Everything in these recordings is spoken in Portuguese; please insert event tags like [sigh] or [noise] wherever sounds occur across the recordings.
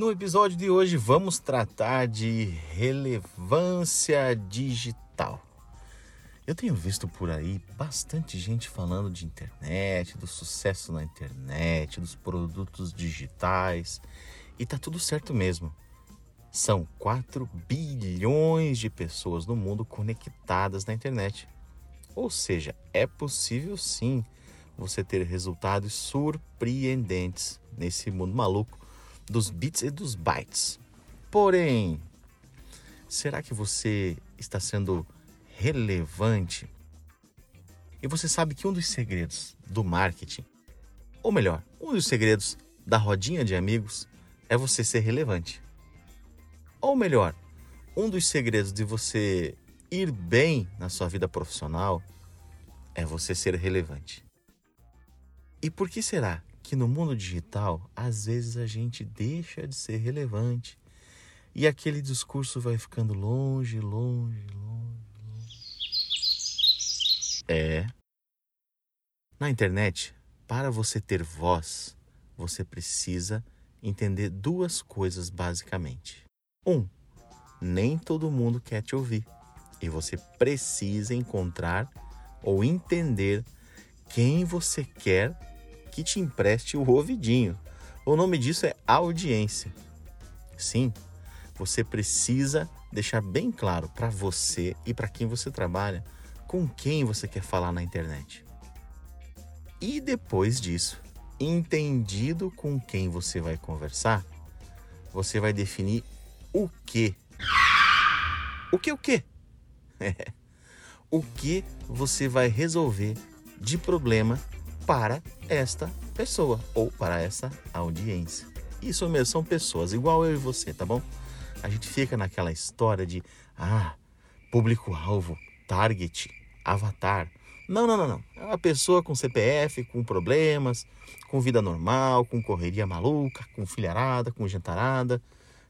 No episódio de hoje vamos tratar de relevância digital. Eu tenho visto por aí bastante gente falando de internet, do sucesso na internet, dos produtos digitais, e tá tudo certo mesmo. São 4 bilhões de pessoas no mundo conectadas na internet. Ou seja, é possível sim você ter resultados surpreendentes nesse mundo maluco dos bits e dos bytes. Porém, será que você está sendo relevante? E você sabe que um dos segredos do marketing, ou melhor, um dos segredos da rodinha de amigos, é você ser relevante. Ou melhor, um dos segredos de você ir bem na sua vida profissional é você ser relevante. E por que será que no mundo digital, às vezes a gente deixa de ser relevante e aquele discurso vai ficando longe, longe, longe, longe. É. Na internet, para você ter voz, você precisa entender duas coisas basicamente. Um, nem todo mundo quer te ouvir e você precisa encontrar ou entender quem você quer que te empreste o ouvidinho. O nome disso é audiência. Sim, você precisa deixar bem claro para você e para quem você trabalha com quem você quer falar na internet. E depois disso, entendido com quem você vai conversar, você vai definir o que. O que o que? [laughs] o que você vai resolver de problema para esta pessoa ou para essa audiência. Isso mesmo, são pessoas, igual eu e você, tá bom? A gente fica naquela história de, ah, público-alvo, target, avatar. Não, não, não, não. É uma pessoa com CPF, com problemas, com vida normal, com correria maluca, com filharada, com jantarada.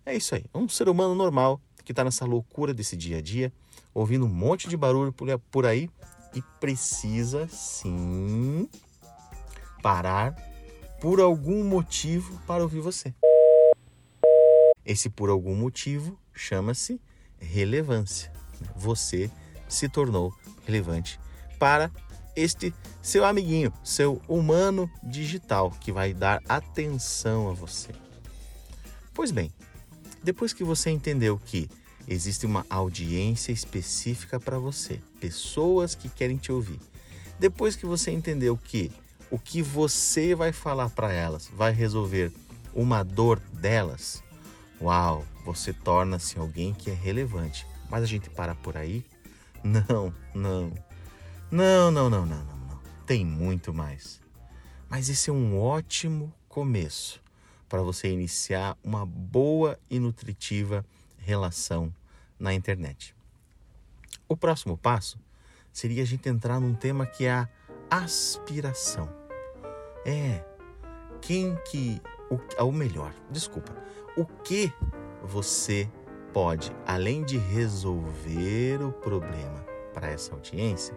É isso aí. É um ser humano normal que está nessa loucura desse dia a dia, ouvindo um monte de barulho por aí e precisa sim parar por algum motivo para ouvir você. Esse por algum motivo chama-se relevância. Você se tornou relevante para este seu amiguinho, seu humano digital que vai dar atenção a você. Pois bem, depois que você entendeu que existe uma audiência específica para você, pessoas que querem te ouvir, depois que você entendeu que o que você vai falar para elas vai resolver uma dor delas, uau, você torna-se alguém que é relevante. Mas a gente para por aí? Não, não. Não, não, não, não, não, não. Tem muito mais. Mas esse é um ótimo começo para você iniciar uma boa e nutritiva relação na internet. O próximo passo seria a gente entrar num tema que é a aspiração. É quem que o, ou melhor, desculpa, o que você pode, além de resolver o problema para essa audiência,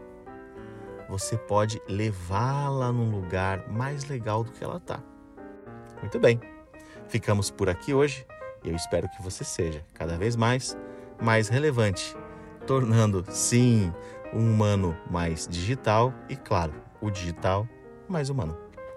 você pode levá-la num lugar mais legal do que ela está. Muito bem, ficamos por aqui hoje eu espero que você seja cada vez mais mais relevante, tornando sim um humano mais digital e claro, o digital mais humano.